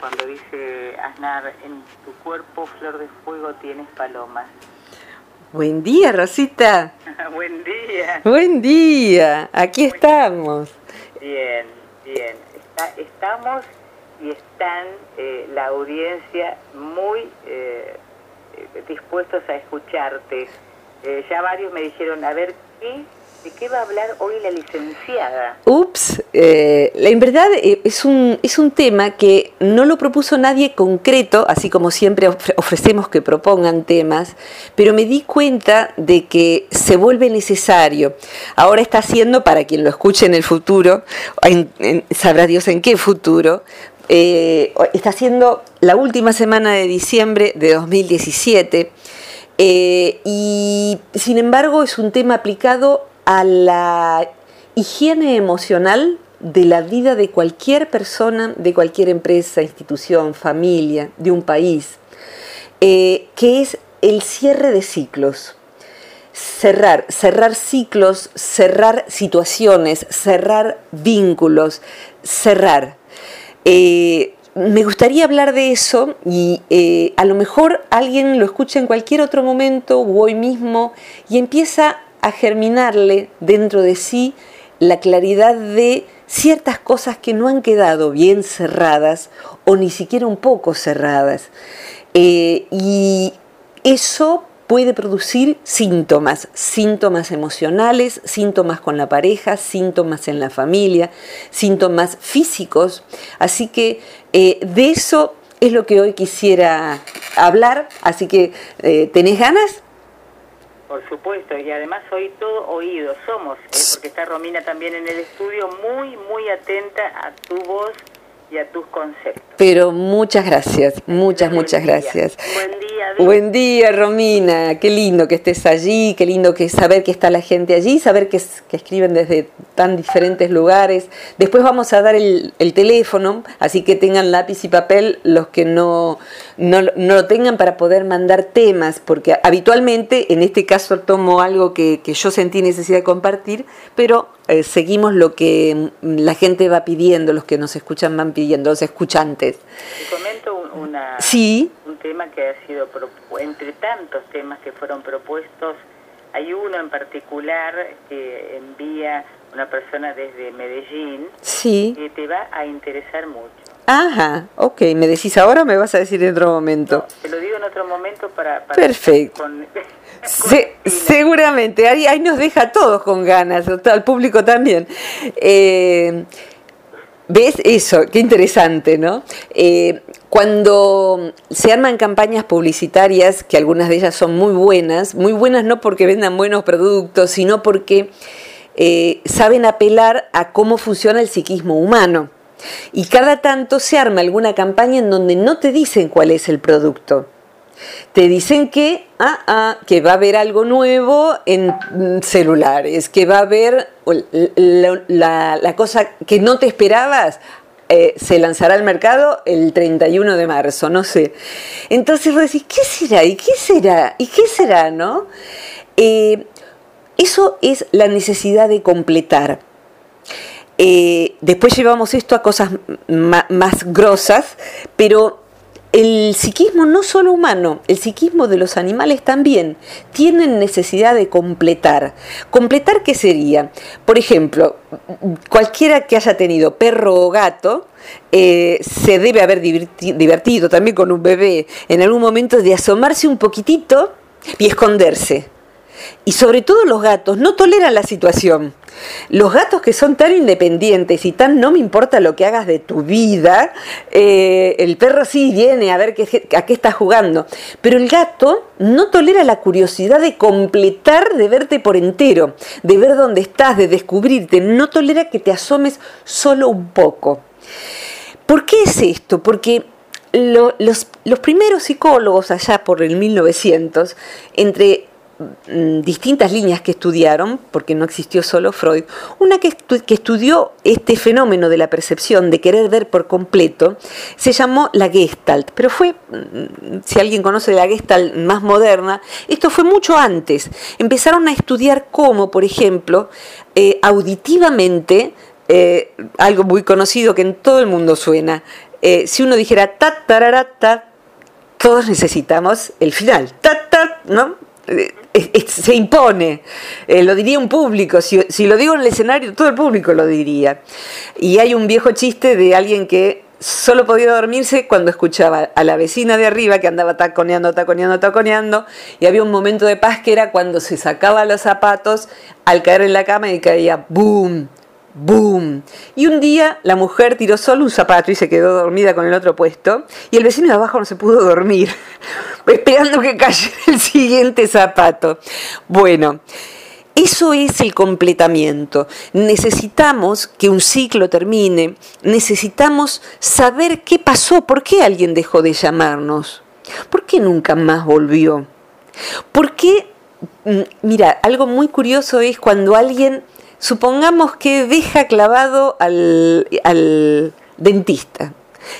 cuando dice Aznar, en tu cuerpo flor de fuego tienes palomas. Buen día, Rosita. Buen día. Buen día, aquí estamos. Bien, bien. estamos y están eh, la audiencia muy eh, dispuestos a escucharte. Eh, ya varios me dijeron, a ver, ¿qué ¿De qué va a hablar hoy la licenciada? Ups, eh, en verdad eh, es, un, es un tema que no lo propuso nadie concreto, así como siempre ofrecemos que propongan temas, pero me di cuenta de que se vuelve necesario. Ahora está haciendo, para quien lo escuche en el futuro, sabrá Dios en qué futuro, eh, está haciendo la última semana de diciembre de 2017. y sin embargo es un tema aplicado a la higiene emocional de la vida de cualquier persona, de cualquier empresa, institución, familia, de un país, eh, que es el cierre de ciclos. Cerrar, cerrar ciclos, cerrar situaciones, cerrar vínculos, cerrar. Eh, me gustaría hablar de eso y eh, a lo mejor alguien lo escucha en cualquier otro momento o hoy mismo y empieza a germinarle dentro de sí la claridad de ciertas cosas que no han quedado bien cerradas o ni siquiera un poco cerradas. Eh, y eso puede producir síntomas, síntomas emocionales, síntomas con la pareja, síntomas en la familia, síntomas físicos. Así que eh, de eso es lo que hoy quisiera hablar. Así que, eh, ¿tenés ganas? Por supuesto, y además soy todo oído, somos, ¿eh? porque está Romina también en el estudio, muy, muy atenta a tu voz y a tus conceptos. Pero muchas gracias, muchas, muchas gracias. Buen día. Buen día, Romina. Qué lindo que estés allí, qué lindo que saber que está la gente allí, saber que, que escriben desde tan diferentes lugares. Después vamos a dar el, teléfono, así que tengan lápiz y papel los que no, no, lo tengan para poder mandar temas, porque habitualmente en este caso tomo algo que, que yo sentí necesidad de compartir, pero eh, seguimos lo que la gente va pidiendo, los que nos escuchan van pidiendo, los escuchantes. Te comento una, sí. un tema que ha sido, entre tantos temas que fueron propuestos, hay uno en particular que envía una persona desde Medellín sí. que te va a interesar mucho. Ajá, ok, ¿me decís ahora o me vas a decir en otro momento? te lo digo en otro momento para... Perfecto. seguramente, ahí, ahí, nos deja a todos con ganas, al público también. Eh, ¿Ves eso? Qué interesante, ¿no? Eh, cuando se arman campañas publicitarias, que algunas de ellas son muy buenas, muy buenas no porque vendan buenos productos, sino porque eh, saben apelar a cómo funciona el psiquismo humano. Y cada tanto se arma alguna campaña en donde no te dicen cuál es el producto te dicen que, ah, ah, que va a haber algo nuevo en celulares, que va a haber la, cosa que no te esperabas, eh, se lanzará al mercado el 31 de marzo, no sé. Entonces vos decís, ¿qué será? ¿Y qué será? ¿Y qué será? ¿No? Eh, eso es la necesidad de completar. Eh, después llevamos esto a cosas más grosas, pero el psiquismo no solo humano, el psiquismo de los animales también tienen necesidad de completar. ¿Completar qué sería? Por ejemplo, cualquiera que haya tenido perro o gato eh, se debe haber divertido también con un bebé en algún momento de asomarse un poquitito y esconderse. Y sobre todo los gatos no toleran la situación. Los gatos que son tan independientes y tan no me importa lo que hagas de tu vida, eh, el perro sí viene a ver qué, a qué estás jugando, pero el gato no tolera la curiosidad de completar, de verte por entero, de ver dónde estás, de descubrirte, no tolera que te asomes solo un poco. ¿Por qué es esto? Porque los, los primeros psicólogos allá por el 1900, entre distintas líneas que estudiaron, porque no existió solo Freud, una que, que, estudió este fenómeno de la percepción, de querer ver por completo, se llamó la Gestalt, pero fue, mm, si alguien conoce la Gestalt más moderna, esto fue mucho antes. Empezaron a estudiar cómo, por ejemplo, eh, auditivamente, eh, algo muy conocido que en todo el mundo suena, eh, si uno dijera ta, tarara, ta, todos necesitamos el final. Ta, ta, ¿no? Se impone, eh, lo diría un público, si, si, lo digo en el escenario, todo el público lo diría. Y hay un viejo chiste de alguien que solo podía dormirse cuando escuchaba a la vecina de arriba que andaba taconeando, taconeando, taconeando, y había un momento de paz que era cuando se sacaba los zapatos al caer en la cama y caía boom, boom. Y un día la mujer tiró solo un zapato y se quedó dormida con el otro puesto, y el vecino de abajo no se pudo dormir, esperando que cayera el siguiente zapato. Bueno. Eso es el completamiento. Necesitamos que un ciclo termine, necesitamos saber qué pasó, por qué alguien dejó de llamarnos, por qué nunca más volvió, por qué, mm, mira, algo muy curioso es cuando alguien, supongamos que deja clavado al, al dentista,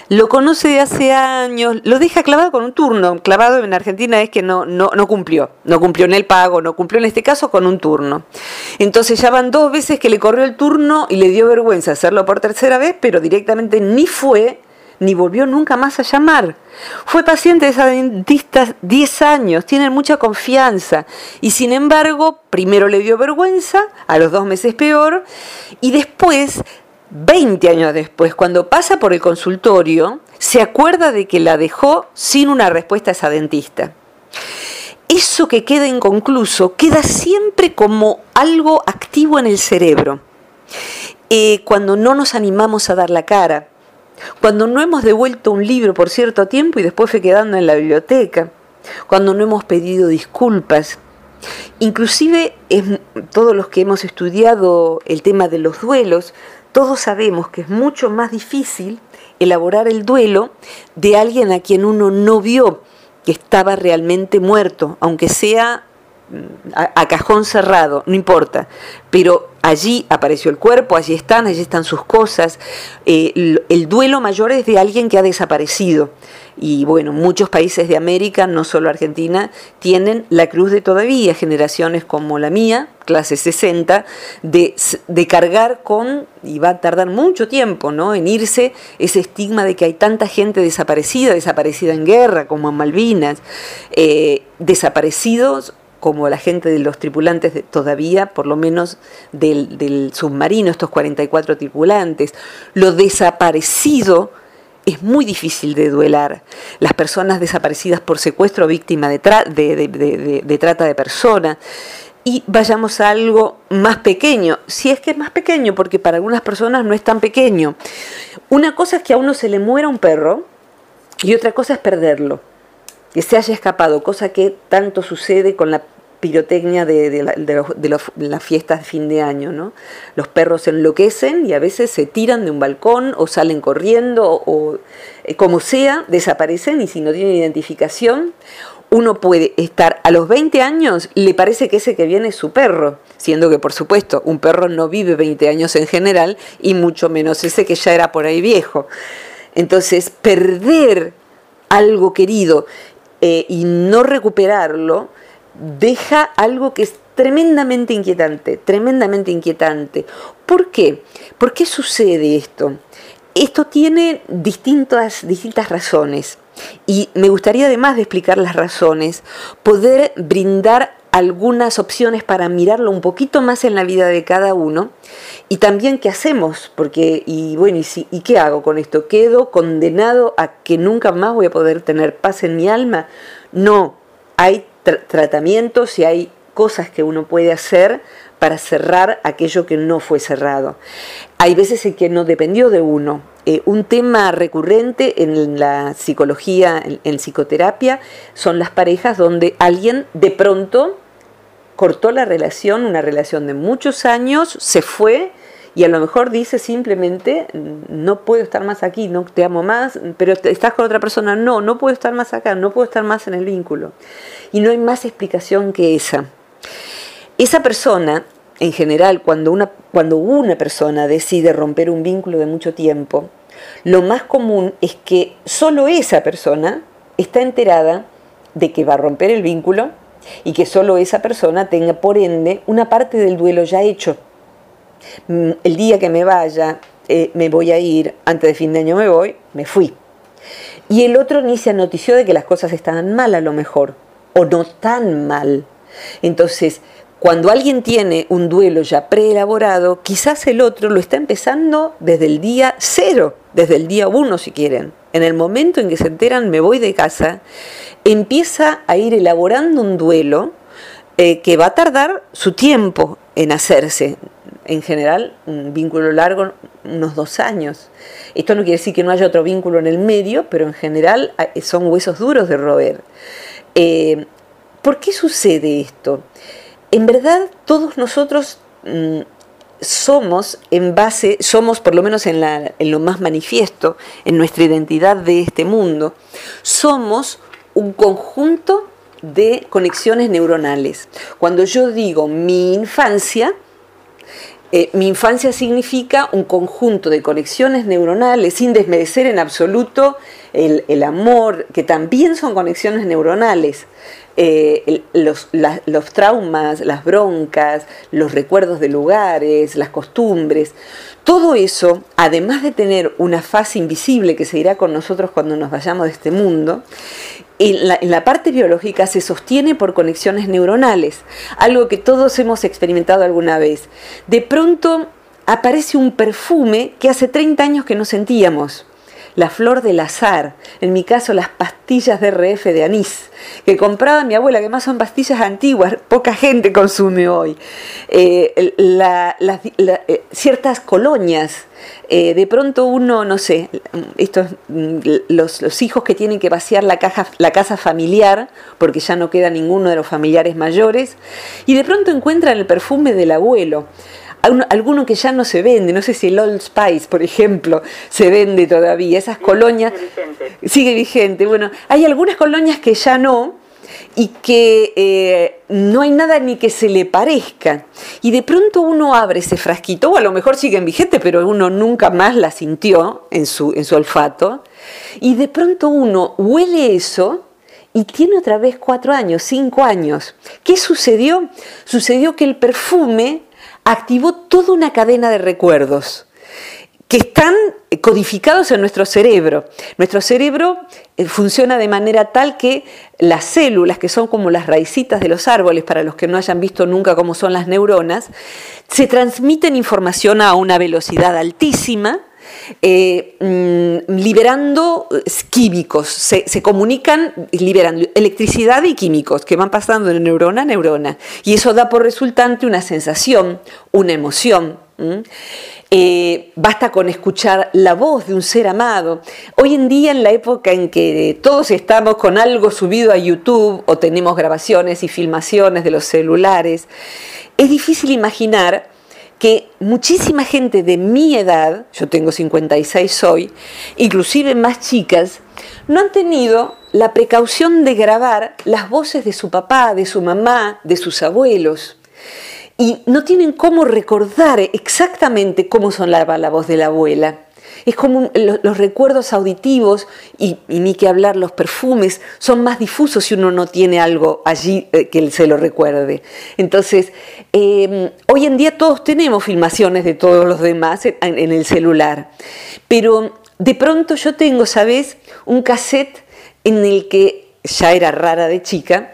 lo conoce de hace años, lo deja clavado con un turno. Clavado en Argentina es que no, no, no cumplió, no cumplió en el pago, no cumplió en este caso con un turno. Entonces ya van dos veces que le corrió el turno y le dio vergüenza hacerlo por tercera vez, pero directamente ni fue ni volvió nunca más a llamar. Fue paciente de esa dentista 10 años, tienen mucha confianza y sin embargo, primero le dio vergüenza, a los dos meses peor, y después 20 años después, cuando pasa por el consultorio, se acuerda de que la dejó sin una respuesta a esa dentista. Eso que queda inconcluso queda siempre como algo activo en el cerebro. Eh, cuando no nos animamos a dar la cara, cuando no hemos devuelto un libro por cierto tiempo y después fue quedando en la biblioteca, cuando no hemos pedido disculpas, Inclusive todos los que hemos estudiado el tema de los duelos, todos sabemos que es mucho más difícil elaborar el duelo de alguien a quien uno no vio que estaba realmente muerto, aunque sea mm, a, cajón cerrado, no importa, pero allí apareció el cuerpo, allí están, allí están sus cosas. Eh, el duelo mayor es de alguien que ha desaparecido. Y bueno, muchos países de América, no solo Argentina, tienen la cruz de todavía, generaciones como la mía, clase 60, de, cargar con, y va a tardar mucho tiempo, ¿no? En irse ese estigma de que hay tanta gente desaparecida, desaparecida en guerra, como en Malvinas, eh, desaparecidos como la gente de los tripulantes todavía, por lo menos del, submarino, estos 44 tripulantes, lo desaparecido es muy difícil de duelar. Las personas desaparecidas por secuestro víctima de, de, trata de personas. Y vayamos a algo más pequeño, si es que es más pequeño, porque para algunas personas no es tan pequeño. Una cosa es que a uno se le muera un perro y otra cosa es perderlo, que se haya escapado, cosa que tanto sucede con la pirotecnia de, de, las fiestas de fin de año. ¿no? Los perros se enloquecen y a veces se tiran de un balcón o salen corriendo o eh, como sea, desaparecen y si no tienen identificación, uno puede estar a los 20 años, le parece que ese que viene es su perro, siendo que por supuesto un perro no vive 20 años en general y mucho menos ese que ya era por ahí viejo. Entonces, perder algo querido eh, y no recuperarlo, deja algo que es tremendamente inquietante, tremendamente inquietante. ¿Por qué? ¿Por qué sucede esto? Esto tiene distintas, distintas razones y me gustaría además de explicar las razones, poder brindar algunas opciones para mirarlo un poquito más en la vida de cada uno y también qué hacemos, porque, y bueno, ¿y, ¿y qué hago con esto? ¿Quedo condenado a que nunca más voy a poder tener paz en mi alma? No, hay tratamientos y hay cosas que uno puede hacer para cerrar aquello que no fue cerrado. Hay veces en que no dependió de uno. Eh, un tema recurrente en la psicología, en, psicoterapia, son las parejas donde alguien de pronto cortó la relación, una relación de muchos años, se fue y a lo mejor dice simplemente, no puedo estar más aquí, no te amo más, pero estás con otra persona, no, no puedo estar más acá, no puedo estar más en el vínculo. Y no hay más explicación que esa. Esa persona, en general, cuando una, cuando una persona decide romper un vínculo de mucho tiempo, lo más común es que solo esa persona está enterada de que va a romper el vínculo y que solo esa persona tenga por ende una parte del duelo ya hecho. Mm, el día que me vaya, eh, me voy a ir, antes de fin de año me voy, me fui. Y el otro ni se anotició de que las cosas estaban mal a lo mejor, o no tan mal. Entonces, cuando alguien tiene un duelo ya preelaborado, quizás el otro lo está empezando desde el día cero, desde el día uno si quieren. En el momento en que se enteran me voy de casa, empieza a ir elaborando un duelo eh, que va a tardar su tiempo en hacerse. En general, un vínculo largo, unos dos años. Esto no quiere decir que no haya otro vínculo en el medio, pero en general ah, son huesos duros de roer. Eh, ¿Por qué sucede esto? En verdad, todos nosotros mm, somos en base, somos por lo menos en, lo más manifiesto, en nuestra identidad de este mundo, somos un conjunto de conexiones neuronales. Cuando yo digo mi infancia, eh, mi infancia significa un conjunto de conexiones neuronales, sin desmerecer en absoluto el, amor, que también son conexiones neuronales. Eh, los, los, traumas, las broncas, los recuerdos de lugares, las costumbres, todo eso, además de tener una fase invisible que se irá con nosotros cuando nos vayamos de este mundo, en la, parte biológica se sostiene por conexiones neuronales, algo que todos hemos experimentado alguna vez. De pronto aparece un perfume que hace 30 años que no sentíamos la flor del azar, en mi caso las pastillas de RF de anís, que compraba mi abuela, que más son pastillas antiguas, poca gente consume hoy, eh, eh, ciertas colonias, eh, de pronto uno, no sé, estos, mm, los, los, hijos que tienen que vaciar la, caja, la casa familiar, porque ya no queda ninguno de los familiares mayores, y de pronto encuentran el perfume del abuelo alguno que ya no se vende, no sé si el Old Spice, por ejemplo, se vende todavía, esas colonias... Sigue vigente. Bueno, hay algunas colonias que ya no, y que eh, no hay nada ni que se le parezca. Y de pronto uno abre ese frasquito, o a lo mejor siguen vigente, pero uno nunca más la sintió en su, en su olfato, y de pronto uno huele eso y tiene otra vez cuatro años, cinco años. ¿Qué sucedió? Sucedió que el perfume activó toda una cadena de recuerdos que están codificados en nuestro cerebro. Nuestro cerebro eh, funciona de manera tal que las células, que son como las raicitas de los árboles, para los que no hayan visto nunca cómo son las neuronas, se transmiten información a una velocidad altísima, eh, mm, liberando eh, químicos, se, se, comunican liberando electricidad y químicos que van pasando de neurona a neurona. Y eso da por resultante una sensación, una emoción. Eh, basta con escuchar la voz de un ser amado. Hoy en día, en la época en que todos estamos con algo subido a YouTube o tenemos grabaciones y filmaciones de los celulares, es difícil imaginar que muchísima gente de mi edad, yo tengo 56 hoy, inclusive más chicas, no han tenido la precaución de grabar las voces de su papá, de su mamá, de sus abuelos. Y no tienen cómo recordar exactamente cómo sonaba la voz de la abuela. Es como los, recuerdos auditivos y, ni que hablar los perfumes son más difusos si uno no tiene algo allí eh, que se lo recuerde. Entonces, em, hoy en día todos tenemos filmaciones de todos los demás en, en el celular, pero de pronto yo tengo, ¿sabes? Un cassette en el que ya era rara de chica,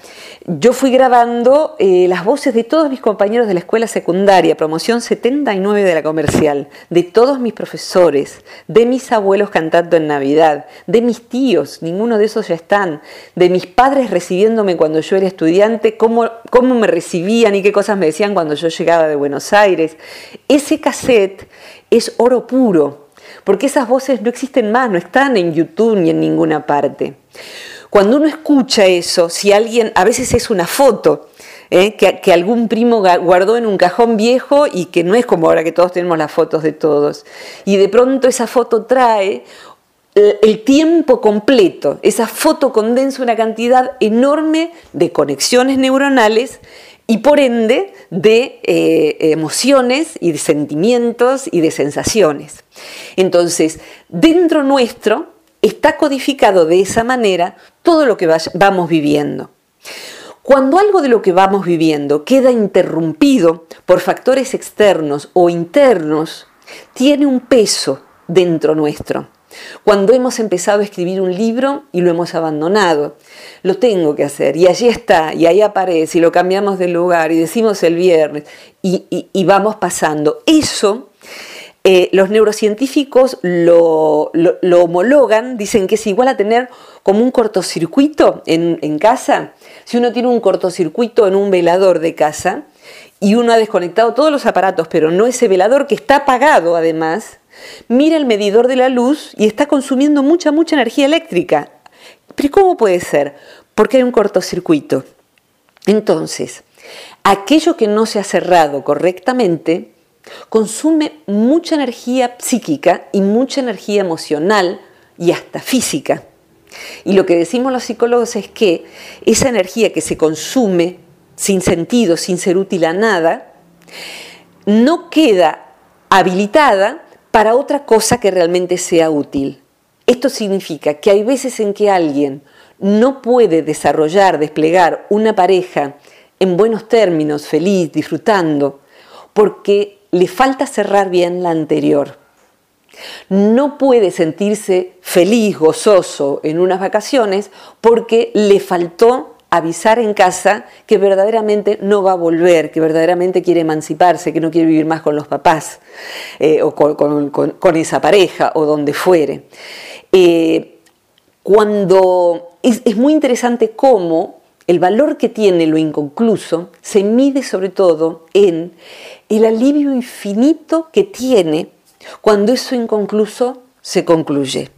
yo fui grabando eh, las voces de todos mis compañeros de la escuela secundaria, promoción 79 de la comercial, de todos mis profesores, de mis abuelos cantando en Navidad, de mis tíos, ninguno de esos ya están, de mis padres recibiéndome cuando yo era estudiante, cómo, cómo me recibían y qué cosas me decían cuando yo llegaba de Buenos Aires. Ese cassette es oro puro, porque esas voces no existen más, no están en YouTube ni en ninguna parte. Cuando uno escucha eso, si alguien, a veces es una foto, ¿eh? que, algún primo guardó en un cajón viejo y que no es como ahora que todos tenemos las fotos de todos, y de pronto esa foto trae el tiempo completo, esa foto condensa una cantidad enorme de conexiones neuronales y por ende de eh, emociones y de sentimientos y de sensaciones. Entonces, dentro nuestro está codificado de esa manera todo lo que vamos viviendo. Cuando algo de lo que vamos viviendo queda interrumpido por factores externos o internos, tiene un peso dentro nuestro. Cuando hemos empezado a escribir un libro y lo hemos abandonado, lo tengo que hacer y allí está y ahí aparece y lo cambiamos de lugar y decimos el viernes y, vamos pasando. Eso eh, los neurocientíficos lo, homologan, dicen que es igual a tener como un cortocircuito en, en casa. Si uno tiene un cortocircuito en un velador de casa y uno ha desconectado todos los aparatos, pero no ese velador que está apagado además, mira el medidor de la luz y está consumiendo mucha, mucha energía eléctrica. Pero ¿cómo puede ser? Porque hay un cortocircuito. Entonces, aquello que no se ha cerrado correctamente consume mucha energía psíquica y mucha energía emocional y hasta física. Y lo que decimos los psicólogos es que esa energía que se consume sin sentido, sin ser útil a nada, no queda habilitada para otra cosa que realmente sea útil. Esto significa que hay veces en que alguien no puede desarrollar, desplegar una pareja en buenos términos, feliz, disfrutando, porque le falta cerrar bien la anterior. No puede sentirse feliz, gozoso en unas vacaciones porque le faltó avisar en casa que verdaderamente no va a volver, que verdaderamente quiere emanciparse, que no quiere vivir más con los papás eh, o con, esa pareja o donde fuere. Eh, cuando es, muy interesante cómo el valor que tiene lo inconcluso se mide sobre todo en el alivio infinito que tiene cuando eso inconcluso se concluye.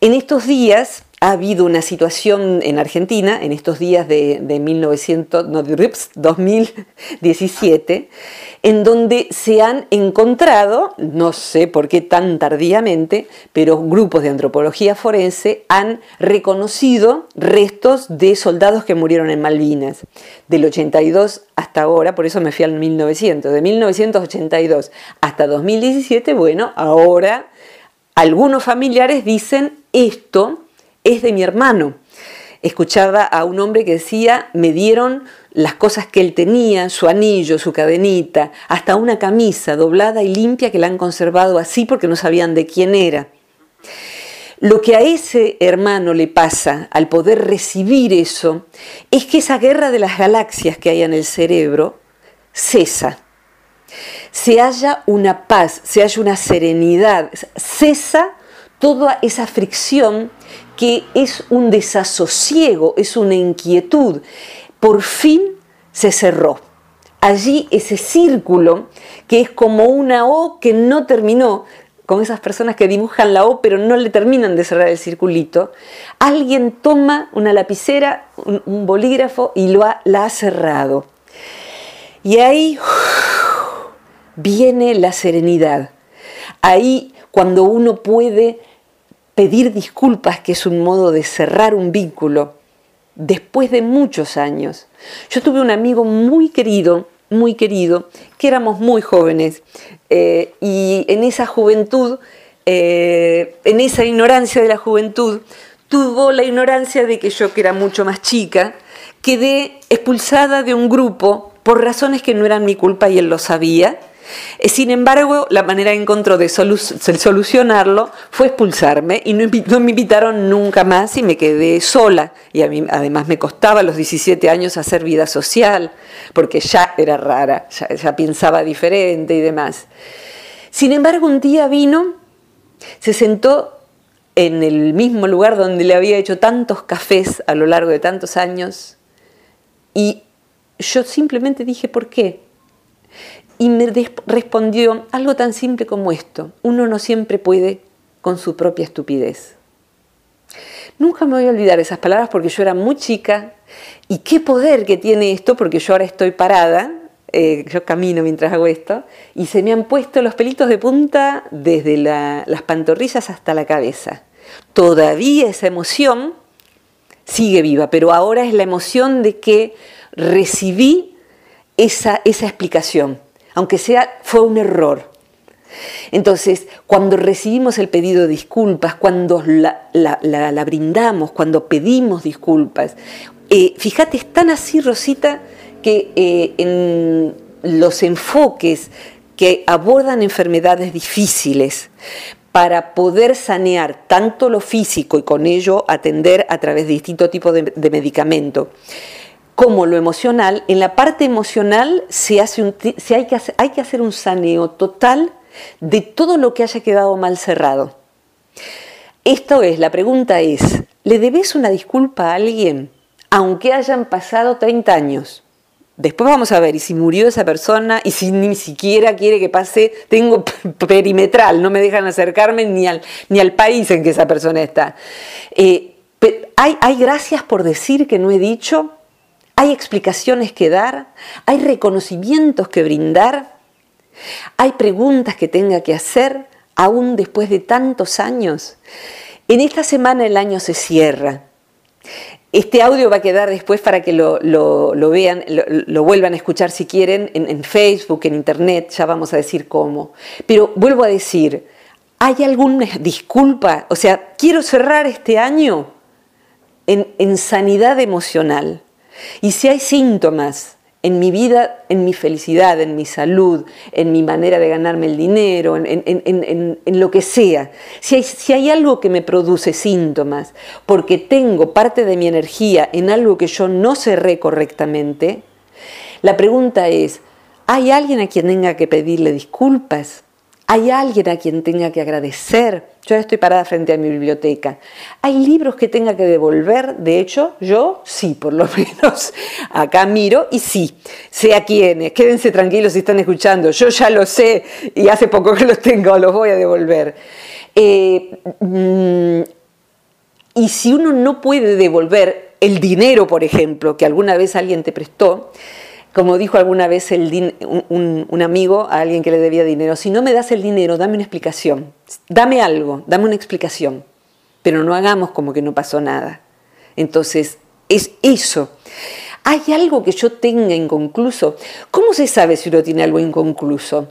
En estos días ha habido una situación en Argentina, en estos días de, 1900, 2017, en donde se han encontrado, no sé por qué tan tardíamente, pero grupos de antropología forense han reconocido restos de soldados que murieron en Malvinas, del 82 hasta ahora, por eso me fui al 1900, de 1982 hasta 2017, bueno, ahora algunos familiares dicen esto, es de mi hermano. Escuchaba a un hombre que decía, me dieron las cosas que él tenía, su anillo, su cadenita, hasta una camisa doblada y limpia que la han conservado así porque no sabían de quién era. Lo que a ese hermano le pasa al poder recibir eso es que esa guerra de las galaxias que hay en el cerebro cesa. Se halla una paz, se halla una serenidad, cesa toda esa fricción que es un desasosiego, es una inquietud. Por fin se cerró. Allí ese círculo, que es como una O que no terminó, con esas personas que dibujan la O pero no le terminan de cerrar el circulito, alguien toma una lapicera, un, bolígrafo y lo la ha cerrado. Y ahí viene la serenidad. Ahí cuando uno puede pedir disculpas, que es un modo de cerrar un vínculo, después de muchos años. Yo tuve un amigo muy querido, muy querido, que éramos muy jóvenes, eh, y en esa juventud, eh, en esa ignorancia de la juventud, tuvo la ignorancia de que yo, que era mucho más chica, quedé expulsada de un grupo por razones que no eran mi culpa y él lo sabía, sin embargo, la manera que encontró de solucionarlo fue expulsarme y no, me invitaron nunca más y me quedé sola. Y a mí además me costaba a los 17 años hacer vida social, porque ya era rara, ya, pensaba diferente y demás. Sin embargo, un día vino, se sentó en el mismo lugar donde le había hecho tantos cafés a lo largo de tantos años y yo simplemente dije, ¿por qué? Y me respondió algo tan simple como esto, uno no siempre puede con su propia estupidez. Nunca me voy a olvidar esas palabras porque yo era muy chica y qué poder que tiene esto porque yo ahora estoy parada, eh, yo camino mientras hago esto y se me han puesto los pelitos de punta desde las pantorrillas hasta la cabeza. Todavía esa emoción sigue viva, pero ahora es la emoción de que recibí esa, esa explicación aunque sea fue un error. Entonces, cuando recibimos el pedido de disculpas, cuando la, brindamos, cuando pedimos disculpas, eh, fíjate, es tan así, Rosita, que eh, en los enfoques que abordan enfermedades difíciles para poder sanear tanto lo físico y con ello atender a través de distintos tipos de, de medicamento, como lo emocional, en la parte emocional se hace un, se hay, que hacer, hay que hacer un saneo total de todo lo que haya quedado mal cerrado. Esto es, la pregunta es, ¿le debes una disculpa a alguien aunque hayan pasado 30 años? Después vamos a ver, y si murió esa persona, y si ni siquiera quiere que pase, tengo perimetral, no me dejan acercarme ni al, ni al país en que esa persona está. Eh, ¿hay, ¿Hay gracias por decir que no he dicho? ¿Hay explicaciones que dar? ¿Hay reconocimientos que brindar? ¿Hay preguntas que tenga que hacer aún después de tantos años? En esta semana el año se cierra. Este audio va a quedar después para que lo, vean, lo, vuelvan a escuchar si quieren en, en, Facebook, en Internet, ya vamos a decir cómo. Pero vuelvo a decir, ¿hay alguna disculpa? O sea, quiero cerrar este año en, en sanidad emocional. Y si hay síntomas en mi vida, en mi felicidad, en mi salud, en mi manera de ganarme el dinero, en, lo que sea. Si hay, si hay, algo que me produce síntomas, porque tengo parte de mi energía en algo que yo no cerré correctamente, la pregunta es, ¿hay alguien a quien tenga que pedirle disculpas? ¿Hay alguien a quien tenga que agradecer? Yo estoy parada frente a mi biblioteca. ¿Hay libros que tenga que devolver? De hecho, yo sí, por lo menos acá miro y sí, sé a quiénes. Quédense tranquilos si están escuchando. Yo ya lo sé y hace poco que los tengo, los voy a devolver. Eh, mm, y si uno no puede devolver el dinero, por ejemplo, que alguna vez alguien te prestó, como dijo alguna vez un, amigo a alguien que le debía dinero, si no me das el dinero, dame una explicación, dame algo, dame una explicación, pero no hagamos como que no pasó nada. Entonces, es eso. ¿Hay algo que yo tenga inconcluso? ¿Cómo se sabe si uno tiene algo inconcluso?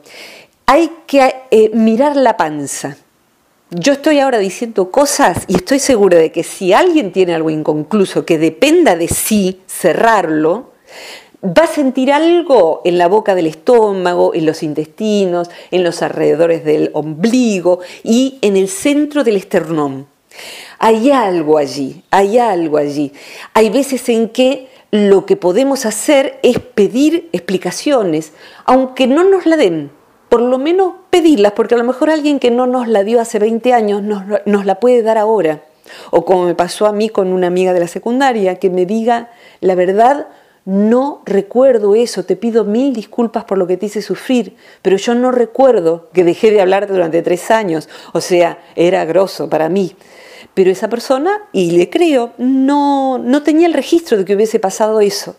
Hay que eh, mirar la panza. Yo estoy ahora diciendo cosas y estoy segura de que si alguien tiene algo inconcluso que dependa de sí cerrarlo, va a sentir algo en la boca del estómago, en los intestinos, en los alrededores del ombligo y en el centro del esternón. Hay algo allí, hay algo allí. Hay veces en que lo que podemos hacer es pedir explicaciones, aunque no nos la den, por lo menos pedirlas, porque a lo mejor alguien que no nos la dio hace 20 años nos, nos la puede dar ahora. O como me pasó a mí con una amiga de la secundaria, que me diga la verdad no recuerdo eso, te pido mil disculpas por lo que te hice sufrir, pero yo no recuerdo que dejé de hablar durante tres años, o sea, era grosso para mí. Pero esa persona, y le creo, no, no tenía el registro de que hubiese pasado eso.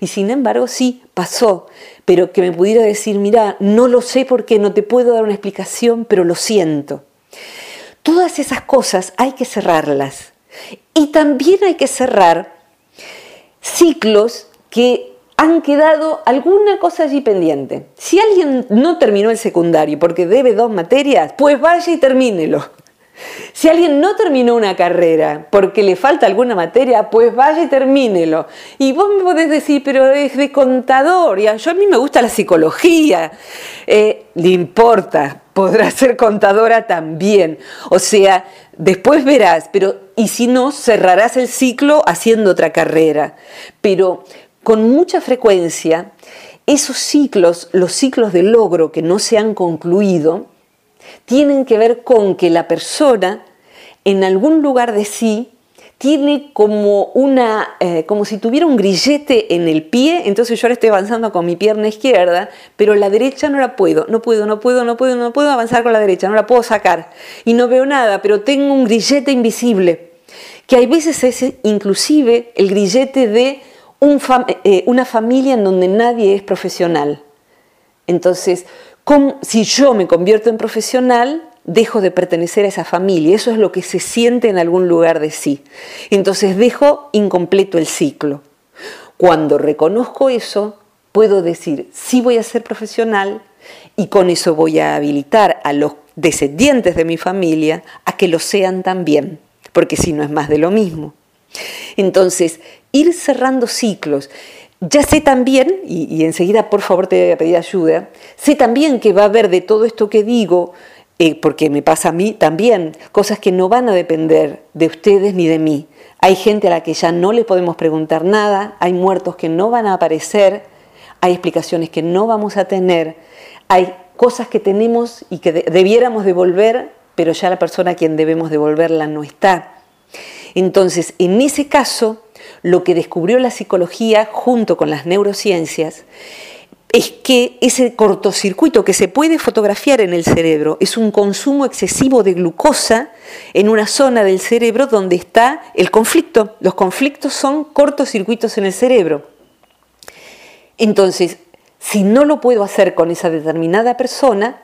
Y sin embargo, sí, pasó. Pero que me pudiera decir, mira, no lo sé porque no te puedo dar una explicación, pero lo siento. Todas esas cosas hay que cerrarlas. Y también hay que cerrar ciclos que han quedado alguna cosa allí pendiente. Si alguien no terminó el secundario porque debe dos materias, pues vaya y termínelo. Si alguien no terminó una carrera porque le falta alguna materia, pues vaya y termínelo. Y vos me podés decir, pero es de contador, y yo a mí me gusta la psicología. Eh, le importa, podrá ser contadora también. O sea, después verás, pero y si no, cerrarás el ciclo haciendo otra carrera. Pero con mucha frecuencia esos ciclos, los ciclos de logro que no se han concluido, tienen que ver con que la persona en algún lugar de sí tiene como una, eh, como si tuviera un grillete en el pie, entonces yo ahora estoy avanzando con mi pierna izquierda, pero la derecha no la puedo, no puedo, no puedo, no puedo, no puedo avanzar con la derecha, no la puedo sacar y no veo nada, pero tengo un grillete invisible, que hay veces es inclusive el grillete de eh, una familia en donde nadie es profesional. Entonces, si yo me convierto en profesional, dejo de pertenecer a esa familia. Eso es lo que se siente en algún lugar de sí. Entonces dejo incompleto el ciclo. Cuando reconozco eso, puedo decir, sí voy a ser profesional y con eso voy a habilitar a los descendientes de mi familia a que lo sean también, porque si no es más de lo mismo. Entonces, ir cerrando ciclos. ya sé también, y, enseguida por favor te voy a pedir ayuda, sé también que va a haber de todo esto que digo, eh, porque me pasa a mí también, cosas que no van a depender de ustedes ni de mí. Hay gente a la que ya no le podemos preguntar nada, hay muertos que no van a aparecer, hay explicaciones que no vamos a tener, hay cosas que tenemos y que debiéramos devolver, pero ya la persona a quien debemos devolverla no está. Entonces, en ese caso, lo que descubrió la psicología junto con las neurociencias es que ese cortocircuito que se puede fotografiar en el cerebro es un consumo excesivo de glucosa en una zona del cerebro donde está el conflicto. Los conflictos son cortocircuitos en el cerebro. Entonces, si no lo puedo hacer con esa determinada persona,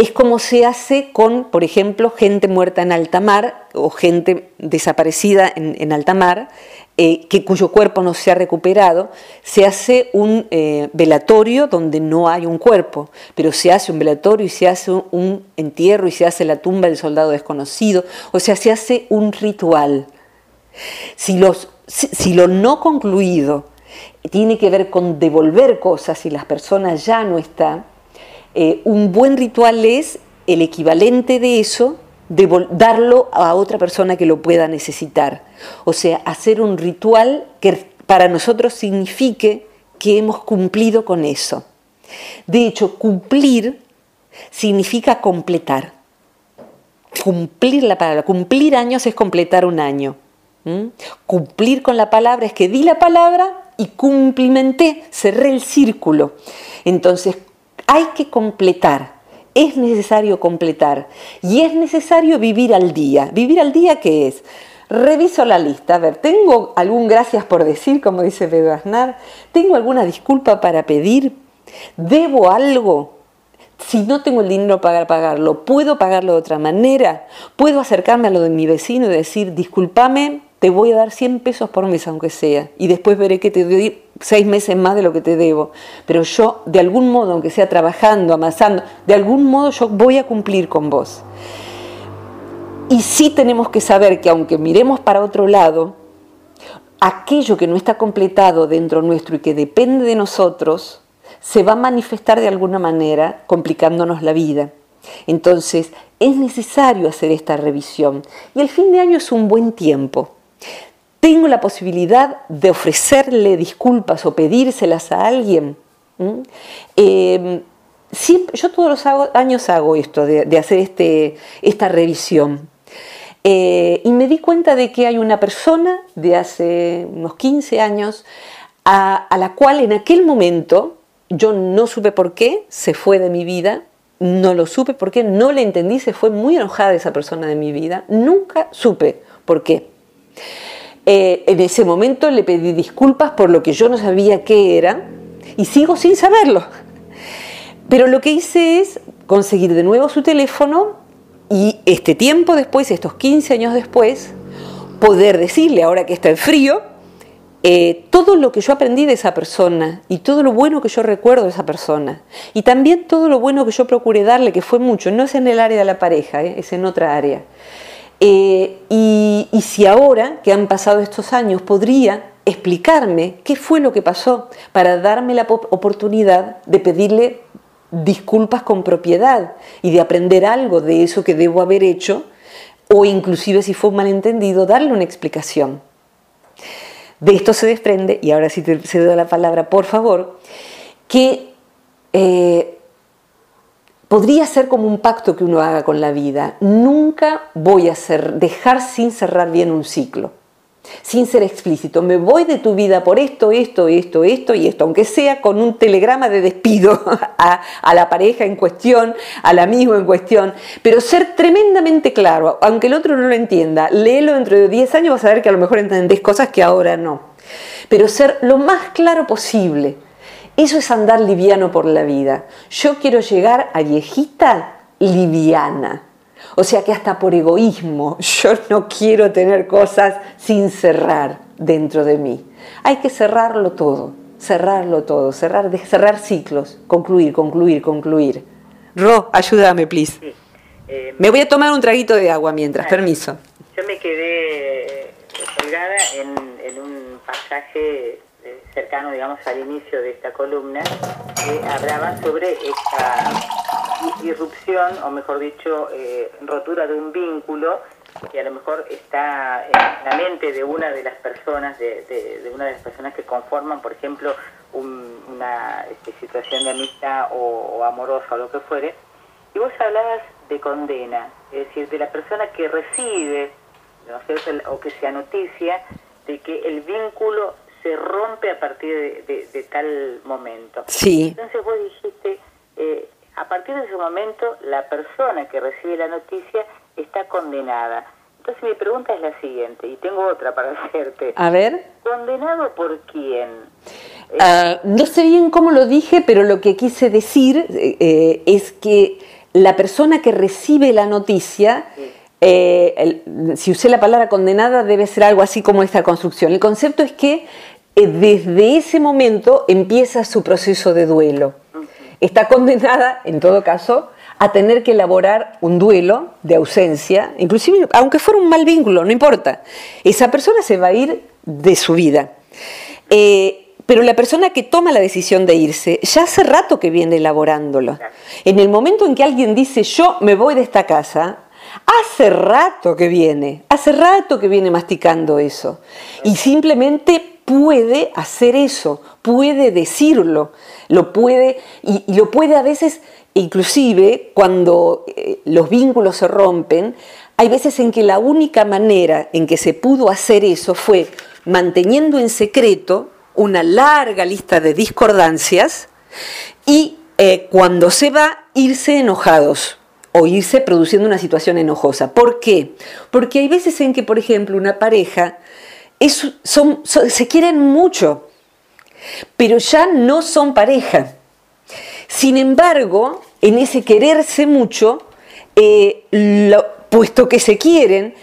es como se hace con, por ejemplo, gente muerta en alta mar o gente desaparecida en, alta mar, eh, que, cuyo cuerpo no se ha recuperado. Se hace un eh, velatorio donde no hay un cuerpo, pero se hace un velatorio y se hace un, entierro y se hace la tumba del soldado desconocido, o sea, se hace un ritual. Si, los, si lo no concluido tiene que ver con devolver cosas y las personas ya no están, eh, un buen ritual es el equivalente de eso, de darlo a otra persona que lo pueda necesitar. O sea, hacer un ritual que para nosotros signifique que hemos cumplido con eso. De hecho, cumplir significa completar. Cumplir la palabra. Cumplir años es completar un año. Cumplir con la palabra es que di la palabra y cumplimenté, cerré el círculo. Entonces, hay que completar, es necesario completar y es necesario vivir al día. ¿Vivir al día qué es? Reviso la lista, a ver, ¿tengo algún gracias por decir, como dice Pedro Aznar? ¿Tengo alguna disculpa para pedir? ¿Debo algo? Si no tengo el dinero para pagarlo, ¿puedo pagarlo de otra manera? ¿Puedo acercarme a lo de mi vecino y decir, discúlpame, te voy a dar 100 pesos por mes aunque sea, y después veré que te doy seis meses más de lo que te debo, pero yo de algún modo, aunque sea trabajando, amasando, de algún modo yo voy a cumplir con vos. Y sí tenemos que saber que aunque miremos para otro lado, aquello que no está completado dentro nuestro y que depende de nosotros, se va a manifestar de alguna manera complicándonos la vida. Entonces, es necesario hacer esta revisión. Y el fin de año es un buen tiempo tengo la posibilidad de ofrecerle disculpas o pedírselas a alguien. Em, yo todos los años hago esto, de, hacer este, esta revisión. Eh, y me di cuenta de que hay una persona de hace unos 15 años a, la cual en aquel momento yo no supe por qué se fue de mi vida, no lo supe por qué, no le entendí, se fue muy enojada esa persona de mi vida, nunca supe por qué. Eh, en ese momento le pedí disculpas por lo que yo no sabía qué era y sigo sin saberlo. Pero lo que hice es conseguir de nuevo su teléfono y este tiempo después, estos 15 años después, poder decirle, ahora que está en frío, eh, todo lo que yo aprendí de esa persona y todo lo bueno que yo recuerdo de esa persona y también todo lo bueno que yo procuré darle, que fue mucho, no es en el área de la pareja, eh, es en otra área. Eh, y, si ahora, que han pasado estos años, podría explicarme qué fue lo que pasó para darme la oportunidad de pedirle disculpas con propiedad y de aprender algo de eso que debo haber hecho o inclusive si fue un malentendido, darle una explicación. De esto se desprende, y ahora sí te cedo la palabra, por favor, que eh, podría ser como un pacto que uno haga con la vida. Nunca voy a dejar sin cerrar bien un ciclo, sin ser explícito. Me voy de tu vida por esto, esto, esto, esto y esto, aunque sea con un telegrama de despido a, la pareja en cuestión, al amigo en cuestión, pero ser tremendamente claro, aunque el otro no lo entienda, léelo dentro de 10 años, vas a ver que a lo mejor entendés cosas que ahora no. Pero ser lo más claro posible eso es andar liviano por la vida. Yo quiero llegar a viejita liviana. O sea que hasta por egoísmo yo no quiero tener cosas sin cerrar dentro de mí. Hay que cerrarlo todo, cerrarlo todo, cerrar, cerrar ciclos, concluir, concluir, concluir. Ro, ayúdame, please. Eh, me voy a tomar un traguito de agua mientras, permiso. Yo me quedé colgada en, en un pasaje cercano, digamos, al inicio de esta columna, que hablaba sobre esta irrupción, o mejor dicho, eh, rotura de un vínculo que a lo mejor está en la mente de una de las personas, de, una de las personas que conforman, por ejemplo, una este, situación de amistad o, amorosa o lo que fuere. Y vos hablabas de condena, es decir, de la persona que recibe, ¿no o que se noticia de que el vínculo se rompe a partir de, tal momento. Sí. Entonces vos dijiste, eh, a partir de ese momento la persona que recibe la noticia está condenada. Entonces mi pregunta es la siguiente, y tengo otra para hacerte. A ver. ¿Condenado por quién? Ah, no sé bien cómo lo dije, pero lo que quise decir eh, es que la persona que recibe la noticia, eh, si usé la palabra condenada, debe ser algo así como esta construcción. El concepto es que eh, desde ese momento empieza su proceso de duelo. Está condenada, en todo caso, a tener que elaborar un duelo de ausencia, inclusive aunque fuera un mal vínculo, no importa. Esa persona se va a ir de su vida. Eh, pero la persona que toma la decisión de irse ya hace rato que viene elaborándolo. En el momento en que alguien dice yo me voy de esta casa, hace rato que viene, hace rato que viene masticando eso. Y simplemente puede hacer eso, puede decirlo, lo puede, y, lo puede a veces Inclusive cuando eh, los vínculos se rompen, hay veces en que la única manera en que se pudo hacer eso fue manteniendo en secreto una larga lista de discordancias y eh, cuando se va, irse enojados o irse produciendo una situación enojosa. ¿Por qué? Porque hay veces en que, por ejemplo, una pareja se quieren mucho, pero ya no son pareja. Sin embargo, en ese quererse mucho, eh, puesto que se quieren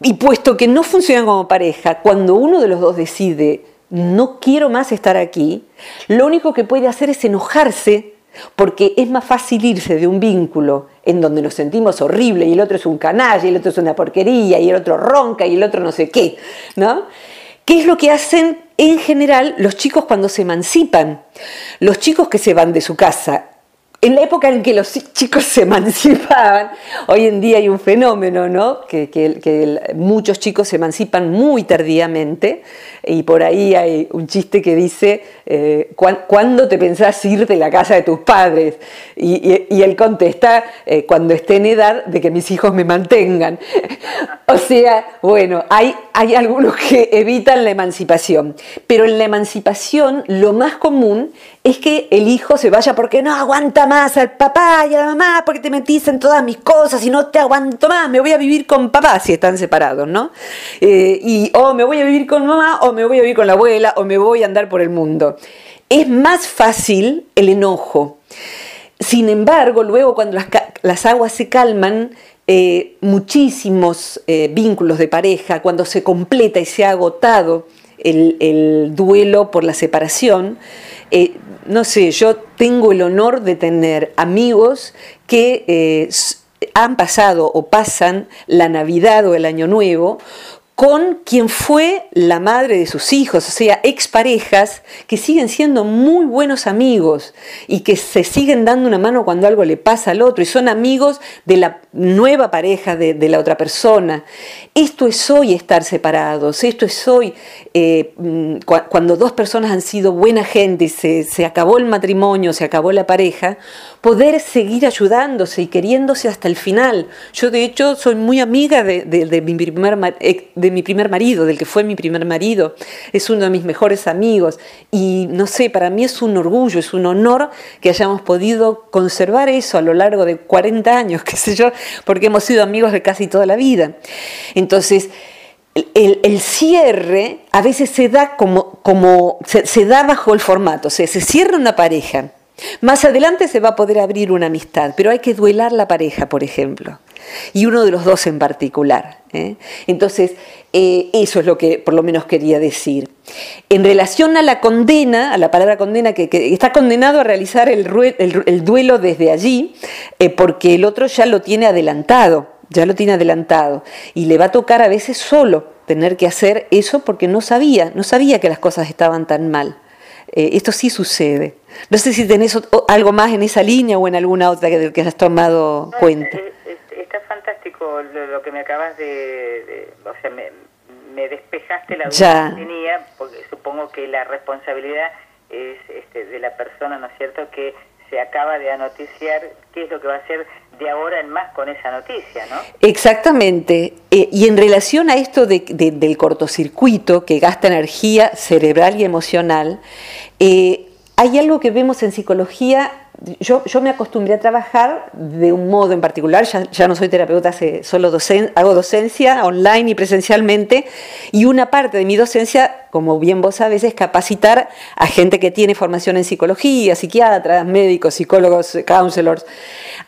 y puesto que no funcionan como pareja, cuando uno de los dos decide no quiero más estar aquí, lo único que puede hacer es enojarse porque es más fácil irse de un vínculo en donde nos sentimos horrible y el otro es un canalla y el otro es una porquería y el otro ronca y el otro no sé qué, ¿no? ¿Qué es lo que hacen en general los chicos cuando se emancipan? Los chicos que se van de su casa en la época en que los chicos se emancipaban, hoy en día hay un fenómeno, ¿no? Que, muchos chicos se emancipan muy tardíamente y por ahí hay un chiste que dice, eh, ¿cuándo te pensás ir de la casa de tus padres? Y, él contesta, eh, cuando esté en edad de que mis hijos me mantengan. o sea, bueno, hay, hay algunos que evitan la emancipación, pero en la emancipación lo más común es que el hijo se vaya porque no aguanta más al papá y a la mamá, porque te metís en todas mis cosas y no te aguanto más, me voy a vivir con papá si están separados, ¿no? Eh, y o me voy a vivir con mamá, o me voy a vivir con la abuela, o me voy a andar por el mundo. Es más fácil el enojo. Sin embargo, luego cuando las, aguas se calman, eh, muchísimos eh, vínculos de pareja, cuando se completa y se ha agotado el, duelo por la separación, no sé, yo tengo el honor de tener amigos que eh, han pasado o pasan la Navidad o el Año Nuevo con quien fue la madre de sus hijos, o sea, exparejas que siguen siendo muy buenos amigos y que se siguen dando una mano cuando algo le pasa al otro y son amigos de la nueva pareja de, la otra persona. Esto es hoy estar separados, esto es hoy eh, mm, cuando dos personas han sido buena gente y se, se acabó el matrimonio, se acabó la pareja, poder seguir ayudándose y queriéndose hasta el final. Yo de hecho soy muy amiga de, mi, primer, eh, de mi primer marido, del que fue mi primer marido, es uno de mis mejores amigos. Y no sé, para mí es un orgullo, es un honor que hayamos podido conservar eso a lo largo de 40 años, qué sé yo, porque hemos sido amigos de casi toda la vida. Entonces, el, cierre a veces se da como, como se, da bajo el formato, se cierra una pareja. Más adelante se va a poder abrir una amistad, pero hay que duelar la pareja, por ejemplo, y uno de los dos en particular. ¿eh? Entonces, eh, eso es lo que por lo menos quería decir. En relación a la condena, a la palabra condena, que, está condenado a realizar el, duelo desde allí, eh, porque el otro ya lo tiene adelantado, ya lo tiene adelantado, y le va a tocar a veces solo tener que hacer eso porque no sabía, no sabía que las cosas estaban tan mal. Esto sí sucede. No sé si tenés algo más en esa línea o en alguna otra que, que has tomado cuenta. Lo, que me acabas de, o sea, me, despejaste la duda que tenía, porque supongo que la responsabilidad es este, de la persona, ¿no es cierto?, que se acaba de anoticiar qué es lo que va a hacer de ahora en más con esa noticia, ¿no? Exactamente. Eh, y en relación a esto del cortocircuito que gasta energía cerebral y emocional, eh, hay algo que vemos en psicología yo, yo, me acostumbré a trabajar de un modo en particular, ya, no soy terapeuta, solo hago docencia online y presencialmente, y una parte de mi docencia, como bien vos sabés, es capacitar a gente que tiene formación en psicología, psiquiatras, médicos, psicólogos, counselors,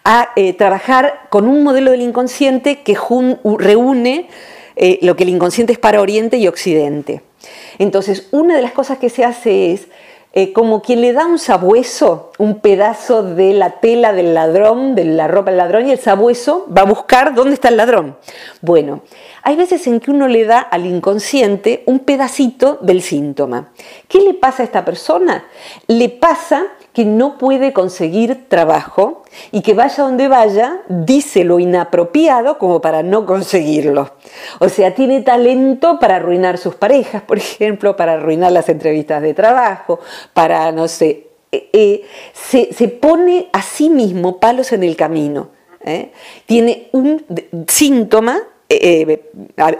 a eh, trabajar con un modelo del inconsciente que reúne eh, lo que el inconsciente es para Oriente y Occidente. Entonces, una de las cosas que se hace es eh, como quien le da un sabueso, un pedazo de la tela del ladrón, de la ropa del ladrón, y el sabueso va a buscar dónde está el ladrón. Bueno, hay veces en que uno le da al inconsciente un pedacito del síntoma. ¿Qué le pasa a esta persona? Le pasa que no puede conseguir trabajo y que vaya donde vaya, dice lo inapropiado como para no conseguirlo. O sea, tiene talento para arruinar sus parejas, por ejemplo, para arruinar las entrevistas de trabajo, para, no sé, eh, eh, se, pone a sí mismo palos en el camino. ¿eh? Tiene un síntoma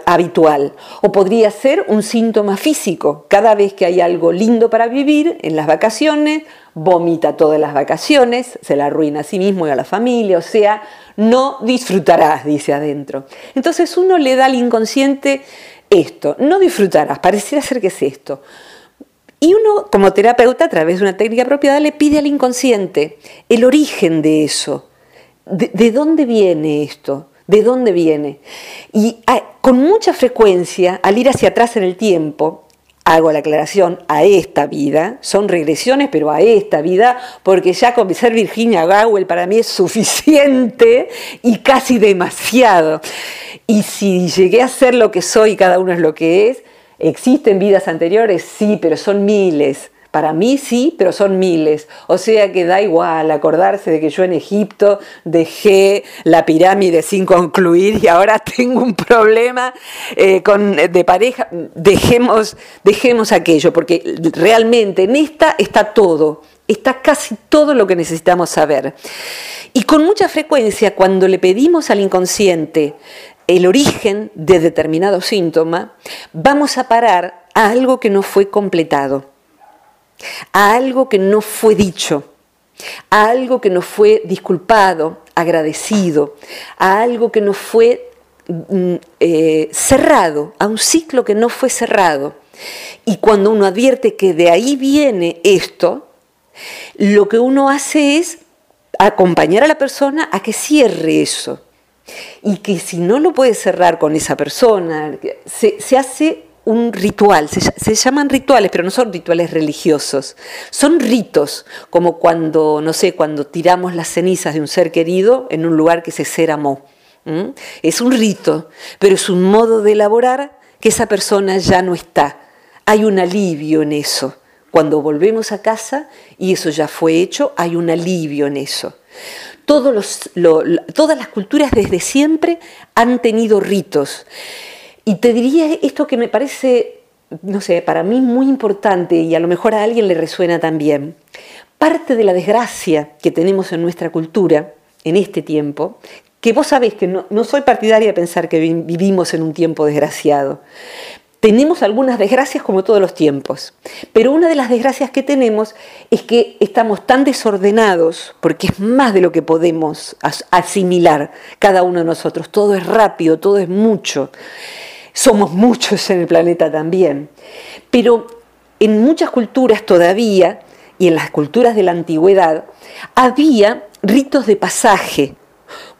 habitual. O podría ser un síntoma físico. Cada vez que hay algo lindo para vivir, en las vacaciones, vomita todas las vacaciones, se la arruina a sí mismo y a la familia, o sea, no disfrutarás, dice adentro. Entonces uno le da al inconsciente esto, no disfrutarás, pareciera ser que es esto. Y uno, como terapeuta, a través de una técnica apropiada, le pide al inconsciente el origen de eso. ¿De, dónde viene esto? ¿De dónde viene? Y ah, con mucha frecuencia, al ir hacia atrás en el tiempo, hago la aclaración a esta vida, son regresiones, pero a esta vida, porque ya con ser Virginia Gowell para mí es suficiente y casi demasiado. Y si llegué a ser lo que soy, cada uno es lo que es, ¿existen vidas anteriores? Sí, pero son miles. Para mí sí, pero son miles. O sea que da igual acordarse de que yo en Egipto dejé la pirámide sin concluir y ahora tengo un problema eh, con, de pareja. Dejemos, dejemos aquello, porque realmente en esta está todo. Está casi todo lo que necesitamos saber. Y con mucha frecuencia, cuando le pedimos al inconsciente el origen de determinado síntoma, vamos a parar a algo que no fue completado a algo que no fue dicho, a algo que no fue disculpado, agradecido, a algo que no fue mm, eh, cerrado, a un ciclo que no fue cerrado. Y cuando uno advierte que de ahí viene esto, lo que uno hace es acompañar a la persona a que cierre eso. Y que si no lo puede cerrar con esa persona, se, se hace un ritual, se, llaman rituales, pero no son rituales religiosos, son ritos, como cuando, no sé, cuando tiramos las cenizas de un ser querido en un lugar que se ser amó. Es un rito, pero es un modo de elaborar que esa persona ya no está. Hay un alivio en eso. Cuando volvemos a casa y eso ya fue hecho, hay un alivio en eso. todas las culturas desde siempre han tenido ritos. Y te diría esto que me parece, no sé, para mí muy importante y a lo mejor a alguien le resuena también. Parte de la desgracia que tenemos en nuestra cultura en este tiempo, que vos sabés que no, no soy partidaria de pensar que vivimos en un tiempo desgraciado, tenemos algunas desgracias como todos los tiempos, pero una de las desgracias que tenemos es que estamos tan desordenados, porque es más de lo que podemos asimilar cada uno de nosotros, todo es rápido, todo es mucho somos muchos en el planeta también. Pero en muchas culturas todavía, y en las culturas de la antigüedad, había ritos de pasaje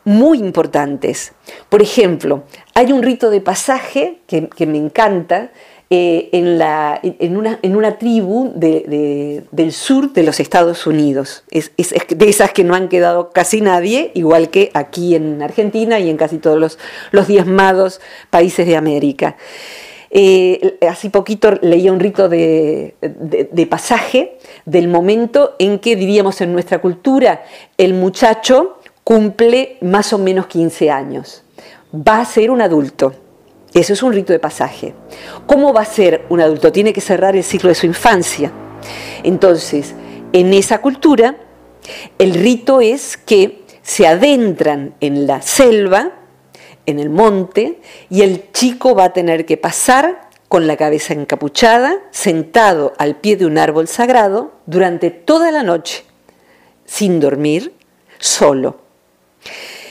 muy importantes. Por ejemplo, hay un rito de pasaje que, me encanta, eh, en, una, tribu del sur de los Estados Unidos. De esas que no han quedado casi nadie, igual que aquí en Argentina y en casi todos los, los diezmados países de América. eh, hace poquito leía un rito de, pasaje del momento en que diríamos en nuestra cultura, el muchacho cumple más o menos 15 años, va a ser un adulto. Eso es un rito de pasaje. ¿Cómo va a ser un adulto? Tiene que cerrar el ciclo de su infancia. Entonces, en esa cultura, el rito es que se adentran en la selva, en el monte, y el chico va a tener que pasar con la cabeza encapuchada, sentado al pie de un árbol sagrado, durante toda la noche, sin dormir, solo.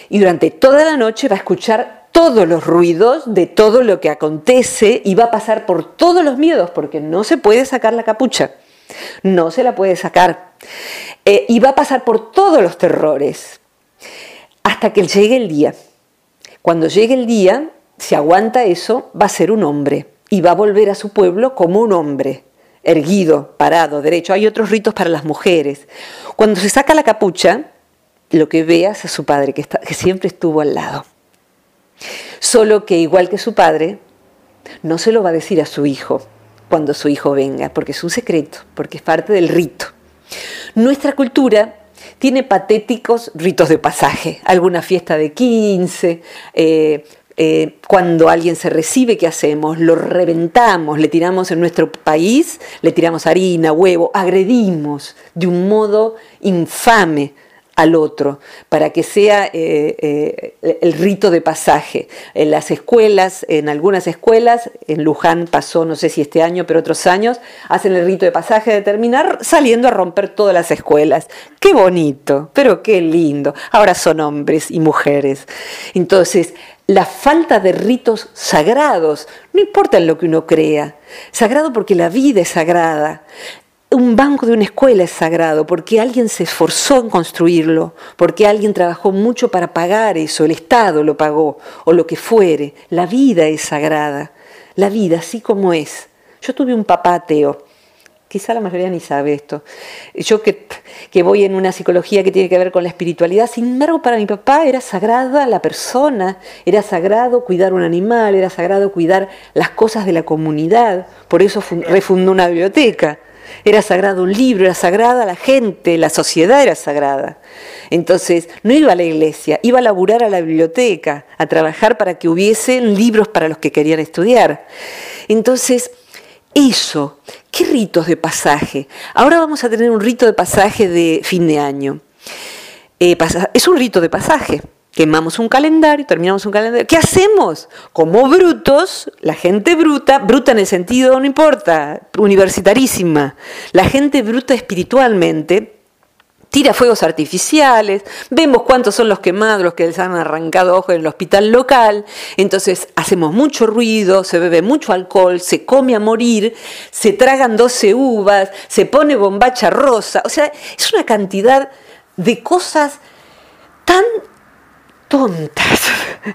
Y durante toda la noche va a escuchar todos los ruidos de todo lo que acontece y va a pasar por todos los miedos, porque no se puede sacar la capucha, no se la puede sacar. Eh, y va a pasar por todos los terrores, hasta que llegue el día. Cuando llegue el día, si aguanta eso, va a ser un hombre y va a volver a su pueblo como un hombre, erguido, parado, derecho. Hay otros ritos para las mujeres. Cuando se saca la capucha, lo que veas es a su padre, que siempre estuvo al lado. Solo que igual que su padre, no se lo va a decir a su hijo cuando su hijo venga, porque es un secreto, porque es parte del rito. Nuestra cultura tiene patéticos ritos de pasaje, alguna fiesta de 15, eh, eh, cuando alguien se recibe, ¿qué hacemos? Lo reventamos, le tiramos en nuestro país, le tiramos harina, huevo, agredimos de un modo infame al otro, para que sea eh, eh, el rito de pasaje. En las escuelas, en algunas escuelas, en Luján pasó, no sé si este año, pero otros años, hacen el rito de pasaje de terminar saliendo a romper todas las escuelas. Qué bonito, pero qué lindo. Ahora son hombres y mujeres. Entonces, la falta de ritos sagrados, no importa en lo que uno crea, sagrado porque la vida es sagrada, un banco de una escuela es sagrado porque alguien se esforzó en construirlo, porque alguien trabajó mucho para pagar eso, el Estado lo pagó, o lo que fuere. La vida es sagrada, la vida así como es. Yo tuve un papá ateo, quizá la mayoría ni sabe esto. Yo que, que voy en una psicología que tiene que ver con la espiritualidad, sin embargo para mi papá era sagrada la persona, era sagrado cuidar un animal, era sagrado cuidar las cosas de la comunidad, por eso refundó una biblioteca. Era sagrado un libro, era sagrada la gente, la sociedad era sagrada. Entonces, no iba a la iglesia, iba a laburar a la biblioteca, a trabajar para que hubiesen libros para los que querían estudiar. Entonces, eso, ¿qué ritos de pasaje? Ahora vamos a tener un rito de pasaje de fin de año. Eh, es un rito de pasaje quemamos un calendario, terminamos un calendario. ¿Qué hacemos? Como brutos, la gente bruta, bruta en el sentido, no importa, universitarísima, la gente bruta espiritualmente, tira fuegos artificiales, vemos cuántos son los quemados, los que les han arrancado ojos en el hospital local, entonces hacemos mucho ruido, se bebe mucho alcohol, se come a morir, se tragan 12 uvas, se pone bombacha rosa, o sea, es una cantidad de cosas tan tontas,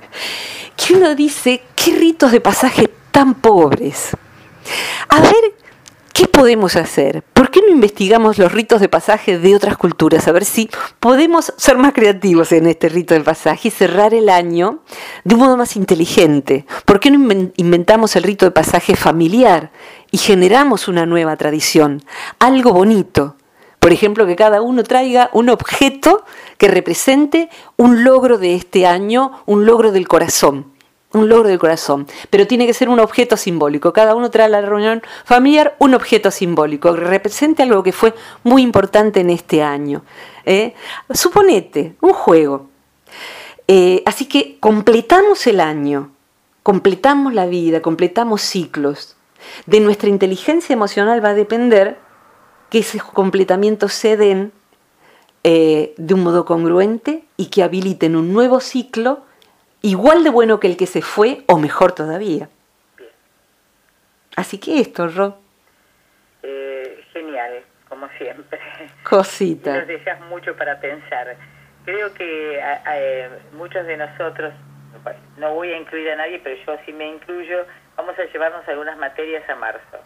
que uno dice, qué ritos de pasaje tan pobres. A ver, ¿qué podemos hacer? ¿Por qué no investigamos los ritos de pasaje de otras culturas? A ver si podemos ser más creativos en este rito de pasaje y cerrar el año de un modo más inteligente. ¿Por qué no inventamos el rito de pasaje familiar y generamos una nueva tradición? Algo bonito, por ejemplo, que cada uno traiga un objeto que represente un logro de este año, un logro del corazón. Un logro del corazón. Pero tiene que ser un objeto simbólico. Cada uno trae a la reunión familiar un objeto simbólico que represente algo que fue muy importante en este año. ¿eh? Suponete, un juego. Eh, así que completamos el año, completamos la vida, completamos ciclos. De nuestra inteligencia emocional va a depender que esos completamientos se den eh, de un modo congruente y que habiliten un nuevo ciclo igual de bueno que el que se fue o mejor todavía. Así que esto, Ro. Eh, genial, como siempre. Cosita. Nos dejas mucho para pensar. Creo que muchos de nosotros, no voy a incluir a nadie, pero yo sí me incluyo, vamos a llevarnos algunas materias a marzo.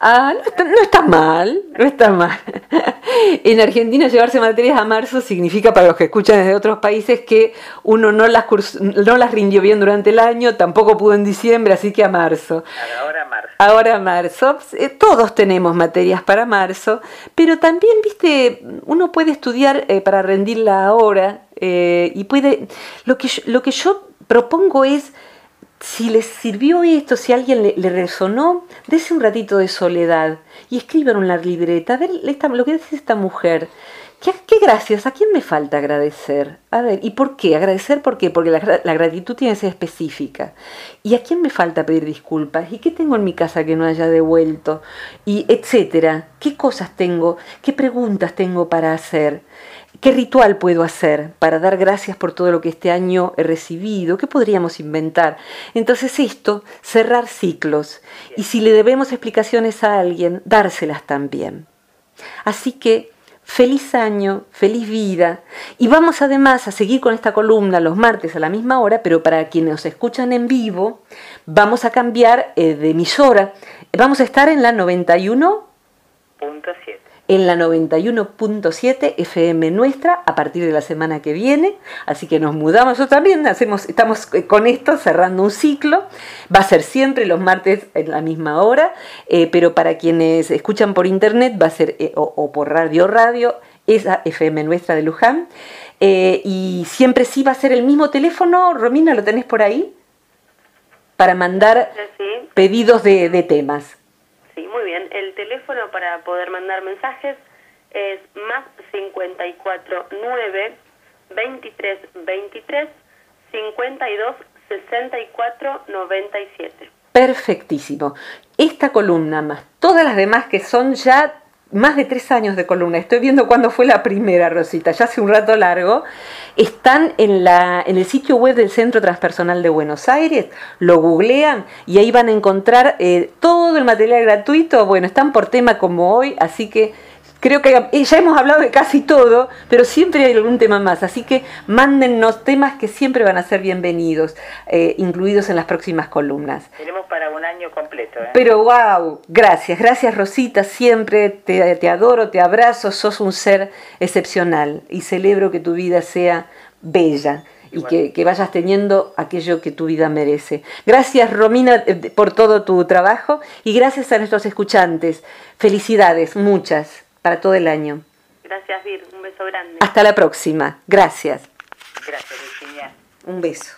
Ah, no está, no está mal, no está mal. En Argentina llevarse materias a marzo significa para los que escuchan desde otros países que uno no las, curs- no las rindió bien durante el año, tampoco pudo en diciembre, así que a marzo. Ahora marzo. Ahora marzo, eh, todos tenemos materias para marzo, pero también, viste, uno puede estudiar eh, para rendirla ahora eh, y puede, lo que, yo, lo que yo propongo es, si les sirvió esto, si a alguien le, resonó, dese un ratito de soledad y escriban en la libreta, a ver esta- lo que dice esta mujer. ¿Qué, gracias? ¿A quién me falta agradecer? A ver, ¿y por qué? ¿Agradecer por qué? Porque la, la gratitud tiene que ser específica. ¿Y a quién me falta pedir disculpas? ¿Y qué tengo en mi casa que no haya devuelto? Y etcétera. ¿Qué cosas tengo? ¿Qué preguntas tengo para hacer? ¿Qué ritual puedo hacer para dar gracias por todo lo que este año he recibido? ¿Qué podríamos inventar? Entonces esto, cerrar ciclos. Y si le debemos explicaciones a alguien, dárselas también. Así que feliz año, feliz vida. Y vamos además a seguir con esta columna los martes a la misma hora, pero para quienes nos escuchan en vivo, vamos a cambiar eh, de emisora. Vamos a estar en la 91 Punto 7. En la 91.7 FM nuestra a partir de la semana que viene, así que nos mudamos, nosotros también hacemos, estamos eh, con esto cerrando un ciclo, va a ser siempre los martes en la misma hora, eh, pero para quienes escuchan por internet va a ser eh, o, o por radio radio, esa FM nuestra de Luján, eh, y siempre sí va a ser el mismo teléfono, Romina, ¿lo tenés por ahí? Para mandar Sí, pedidos de, de temas. El teléfono para poder mandar mensajes es más 54 9 23 23 52 64 97. Perfectísimo. Esta columna más todas las demás que son ya más de tres años de columna, estoy viendo cuándo fue la primera, Rosita, ya hace un rato largo, están en, la, en el sitio web del Centro Transpersonal de Buenos Aires, lo googlean y ahí van a encontrar eh, todo el material gratuito, bueno, están por tema como hoy, así que Creo que ya hemos hablado de casi todo, pero siempre hay algún tema más. Así que mándennos temas que siempre van a ser bienvenidos, eh, incluidos en las próximas columnas. Tenemos para un año completo. ¿eh? Pero wow, gracias, gracias Rosita, siempre te, te adoro, te abrazo, sos un ser excepcional y celebro que tu vida sea bella y que, que vayas teniendo aquello que tu vida merece. Gracias Romina eh, por todo tu trabajo y gracias a nuestros escuchantes. Felicidades, muchas, para todo el año. Gracias, Vir. Un beso grande. Hasta la próxima. Gracias. Gracias, Virginia. Un beso.